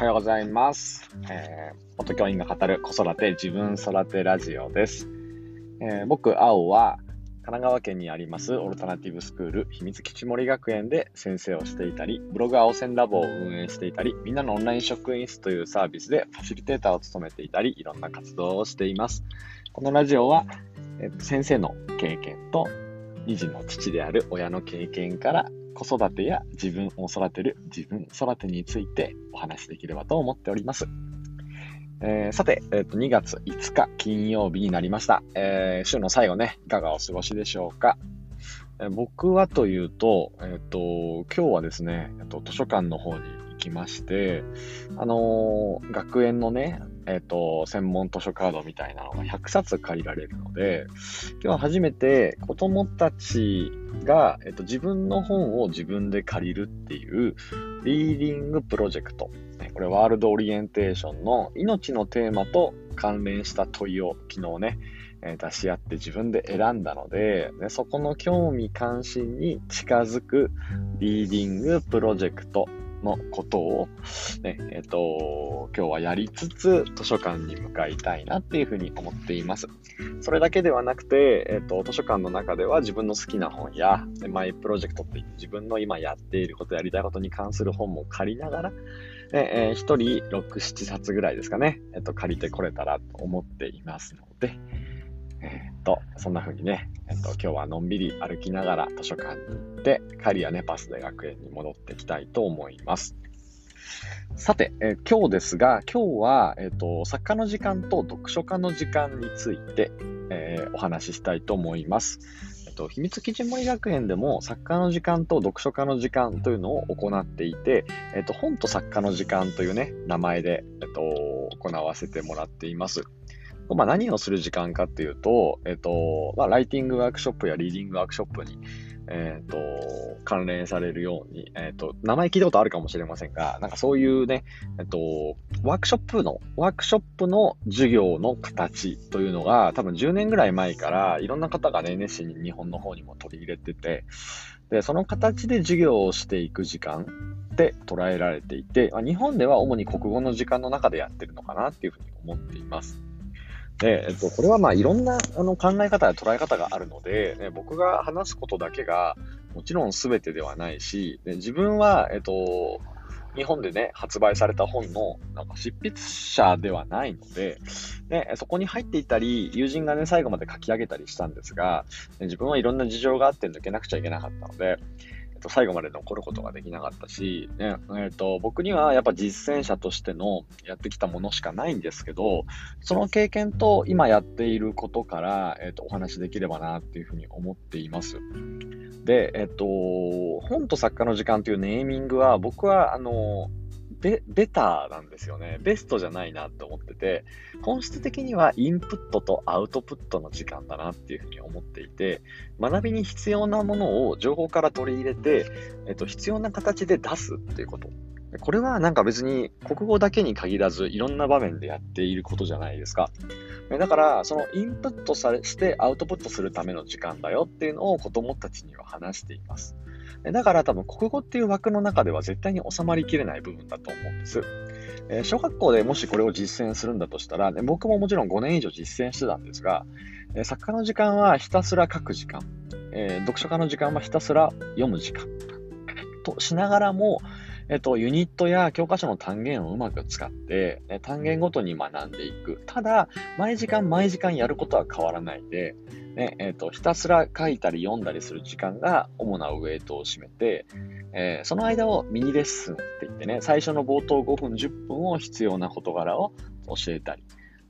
はようございます。えー、元教員が語る子育て自分育てラジオです。えー、僕、青は神奈川県にありますオルタナティブスクール秘密基地森学園で先生をしていたり、ブログ青線ラボを運営していたり、みんなのオンライン職員室というサービスでファシリテーターを務めていたり、いろんな活動をしています。このラジオは、えー、先生の経験と二児の父である親の経験から子育てや自分を育てる自分育てについてお話しできればと思っております。えー、さて、えーと、2月5日金曜日になりました、えー、週の最後ね、いかがお過ごしでしょうか。えー、僕はというと、えっ、と、今日はですね、えっと、図書館の方に行きまして、あの学園のね、えっ、と、専門図書カードみたいなのが100冊借りられるので、今日は初めて子供たちが、えっ、と、自分の本を自分で借りるっていう、リーディングプロジェクト。これ、ワールドオリエンテーションの命のテーマと関連した問いを昨日ね、え出し合って自分で選んだので、ね、そこの興味関心に近づくリーディングプロジェクトのことを、ね、えっ、ー、と、今日はやりつつ図書館に向かいたいなっていうふうに思っています。それだけではなくて、えっ、ー、と、図書館の中では自分の好きな本や、マイプロジェクトってって自分の今やっていること、やりたいことに関する本も借りながら、えー、一人6、7冊ぐらいですかね、えっ、と、借りてこれたらと思っていますので、えっ、と、そんな風にね、えっ、と、今日はのんびり歩きながら図書館に行って、帰りやね、パスで学園に戻ってきたいと思います。さて、えー、今日ですが、今日は、えっ、と、作家の時間と読書家の時間について、えー、お話ししたいと思います。えっ、と、秘密基地森学園でも作家の時間と読書家の時間というのを行っていて、えっ、と、本と作家の時間というね、名前で、えっ、と、行わせてもらっています。まあ、何をする時間かっていうと、えっ、と、まあ、ライティングワークショップやリーディングワークショップに、えっ、と、関連されるように、えっ、と、名前聞いたことあるかもしれませんが、なんかそういうね、えっ、と、ワークショップの、ワークショップの授業の形というのが、多分10年ぐらい前からいろんな方がね、熱心に日本の方にも取り入れてて、で、その形で授業をしていく時間って捉えられていて、日本では主に国語の時間の中でやってるのかなっていうふうに思っています。で、えっと、これはまあいろんなあの考え方や捉え方があるので、ね、僕が話すことだけがもちろん全てではないし、で自分は、えっと、日本でね、発売された本のなんか執筆者ではないので、ね、そこに入っていたり、友人がね、最後まで書き上げたりしたんですが、自分はいろんな事情があって抜けなくちゃいけなかったので、と、最後まで残ることができなかったし、ね、えーと、僕にはやっぱ実践者としてのやってきたものしかないんですけど、その経験と今やっていることから、えーと、お話しできればなっていうふうに思っています。で、えっ、と、本と作家の時間というネーミングは僕はあのベベターなんですよね。ベストじゃないなって思ってて、本質的にはインプットとアウトプットの時間だなっていうふうに思っていて、学びに必要なものを情報から取り入れて、えっと、必要な形で出すっていうこと。これはなんか別に国語だけに限らずいろんな場面でやっていることじゃないですか。だから、そのインプットされしてアウトプットするための時間だよっていうのを子供たちには話しています。だから多分国語っていう枠の中では絶対に収まりきれない部分だと思うんです。えー、小学校でもしこれを実践するんだとしたら、ね、僕ももちろん5年以上実践してたんですが、えー、作家の時間はひたすら書く時間、えー、読書家の時間はひたすら読む時間としながらも、えっと、ユニットや教科書の単元をうまく使って、ね、単元ごとに学んでいく。ただ、毎時間毎時間やることは変わらないで、ね、えっ、と、ひたすら書いたり読んだりする時間が主なウェイトを占めて、えー、その間をミニレッスンって言ってね、最初の冒頭5分、10分を必要な事柄を教えたり。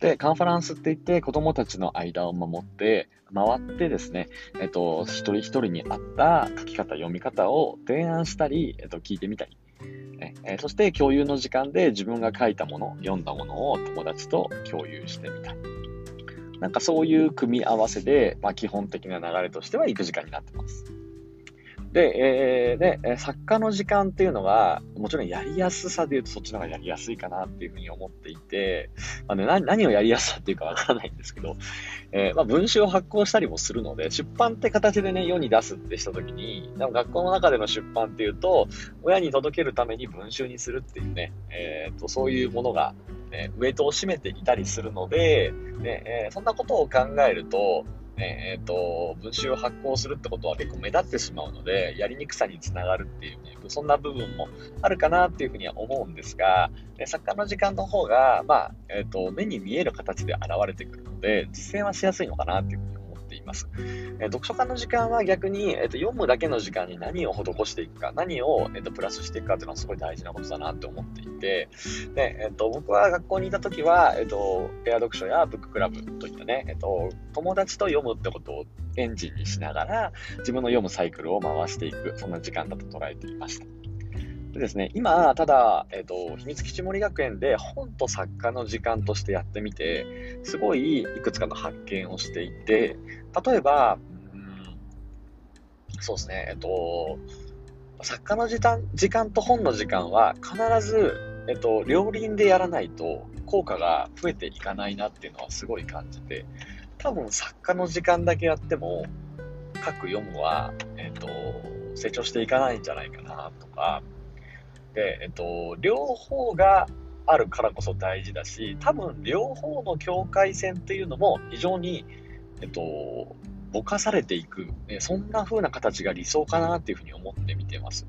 で、カンファランスって言って子供たちの間を守って、回ってですね、えっ、と、一人一人に合った書き方、読み方を提案したり、えっ、と、聞いてみたり。え、そして共有の時間で自分が書いたもの、読んだものを友達と共有してみたい。なんかそういう組み合わせで、まあ、基本的な流れとしては行く時間になってます。で、えー、で、作家の時間っていうのは、もちろんやりやすさで言うとそっちの方がやりやすいかなっていうふうに思っていて、まあね、何をやりやすさっていうかわからないんですけど、えー、まあ、文集を発行したりもするので、出版って形でね、世に出すってした時に、でも学校の中での出版っていうと、親に届けるために文集にするっていうね、えー、とそういうものが、ね、ウエイトを占めていたりするので、ねえー、そんなことを考えると、ね、え、ー、と、文集を発行するってことは結構目立ってしまうので、やりにくさにつながるっていうね、そんな部分もあるかなっていうふうには思うんですが、作家の時間の方が、まあ、え、ー、と、目に見える形で現れてくるので、実践はしやすいのかなっていうふうにいます。え読書家の時間は逆に、えーと、読むだけの時間に何を施していくか、何を、えーと、プラスしていくかっていうのはすごい大事なことだなって思っていて、でえーと、僕は学校にいた時は、えー、とペア読書やブッククラブといったね、えー、と友達と読むってことをエンジンにしながら自分の読むサイクルを回していく、そんな時間だと捉えていました。でですね、今、ただ、えっ、ー、と、秘密基地森学園で本と作家の時間としてやってみて、すごいいくつかの発見をしていて、例えば、うん、そうですね、えっ、ー、と、作家の時間時間と本の時間は必ず、えっ、ー、と、両輪でやらないと効果が増えていかないなっていうのはすごい感じて、多分作家の時間だけやっても、書く読むは、えっ、と、成長していかないんじゃないかなとか、で、えっと、両方があるからこそ大事だし、多分両方の境界線っていうのも非常に、えっと、ぼかされていく、ね、そんな風な形が理想かなっていうふうに思って見てます。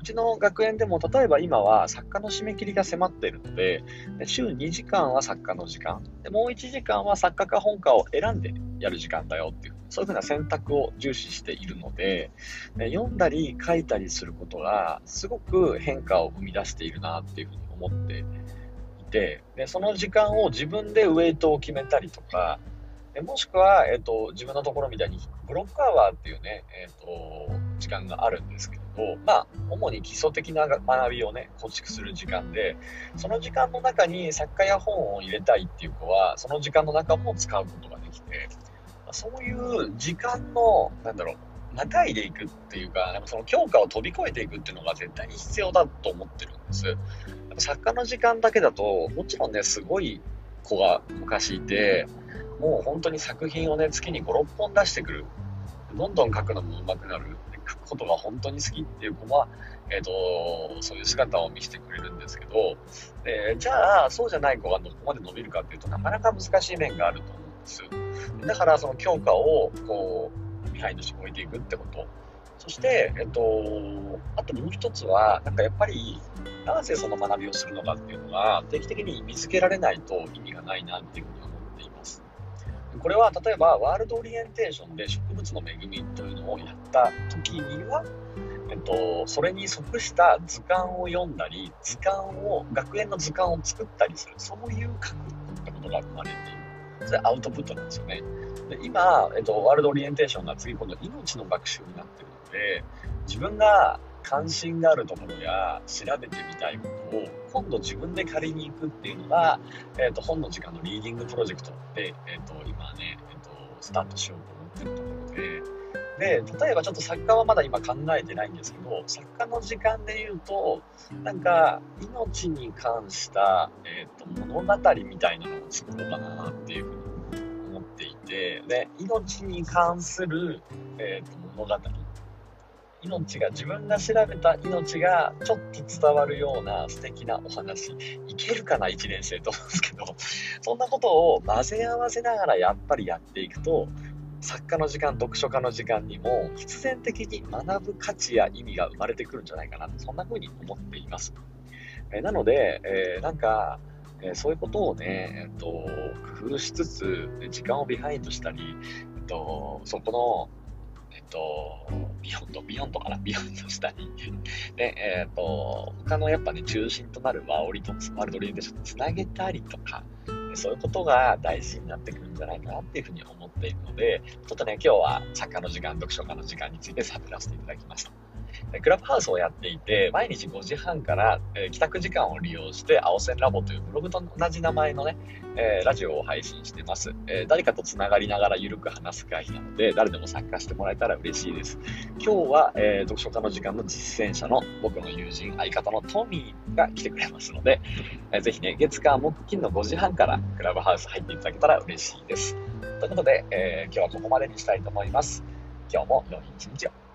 うちの学園でも例えば今は作家の締め切りが迫っているので、週2時間は作家の時間、でもう1時間は作家か本家を選んでやる時間だよっていうそういうふうな選択を重視しているので、読んだり書いたりすることがすごく変化を生み出しているなっていうふうに思っていて、でその時間を自分でウェイトを決めたりとか、もしくは、えっ、と、自分のところみたいにブロックアワーっていうね、えっ、と、時間があるんですけど、まあ、主に基礎的な学びをね、構築する時間で、その時間の中に作家や本を入れたいっていう子は、その時間の中も使うことができて、そういう時間の、なんだろう、またいでいくっていうか、なんかその強化を飛び越えていくっていうのが絶対に必要だと思ってるんです。作家の時間だけだと、もちろんね、すごい子が昔いて、もう本当に作品をね、月に5、6本出してくる。どんどん書くのも上手くなる。書くことが本当に好きっていう子は、えっ、ー、と、そういう姿を見せてくれるんですけど、えじゃあ、そうじゃない子がどこまで伸びるかっていうとなかなか難しい面があると思うんです。だからその強化をこうビハインドして置いていくってこと。そして、えっと、あともう一つは、なんかやっぱり、なぜその学びをするのかっていうのが、定期的に見つけられないと意味がないなっていうふうに思っています。これは例えば、ワールドオリエンテーションで植物の恵みというのをやった時には、えっと、それに即した図鑑を読んだり、図鑑を、学園の図鑑を作ったりする、そういう書くってことが生まれている。それアウトプットなんですよね。で今、えっと、ワールドオリエンテーションが次今度命の学習になってるので、自分が関心があるところや調べてみたいことを今度自分で借りに行くっていうのが、えっと、本の時間のリーディングプロジェクトで、えっと、今ね、えっと、スタートしようと思ってるところで、で、例えばちょっと作家はまだ今考えてないんですけど、作家の時間で言うと、なんか、命に関した、え、ー、と、物語みたいなのを作ろうかなっていうふうに思っていて、で、命に関する、えっ、ー、と、物語。命が、自分が調べた命がちょっと伝わるような素敵なお話。いけるかな、1年生と思うんですけど、そんなことを混ぜ合わせながらやっぱりやっていくと、作家の時間、読書家の時間にも必然的に学ぶ価値や意味が生まれてくるんじゃないかな、そんな風に思っています。えなので、えー、なんか、えー、そういうことをね、えっと、工夫しつつ、時間を behind したり、えっと、そこの、えっと、 beyond、beyond かな、beyond したり、で、えっと、他のやっぱね、中心となるワーオリと、ワールドオリエンテーションつなげたりとか、そういうことが大事になってくるんじゃないかなっていうふうに思っているので、ちょっとね、今日は作家の時間、読書家の時間について喋らせていただきました。クラブハウスをやっていて、毎日5時半から、えー、帰宅時間を利用して、青線ラボというブログと同じ名前のね、えー、ラジオを配信してます。えー、誰かと繋がりながらゆるく話す会なので、誰でも参加してもらえたら嬉しいです。今日は、え読書家の時間の実践者の僕の友人、相方のトミーが来てくれますので、えー、ぜひね、月火木金の5時半からクラブハウス入っていただけたら嬉しいです。ということで、え今日はここまでにしたいと思います。今日も良い一日を。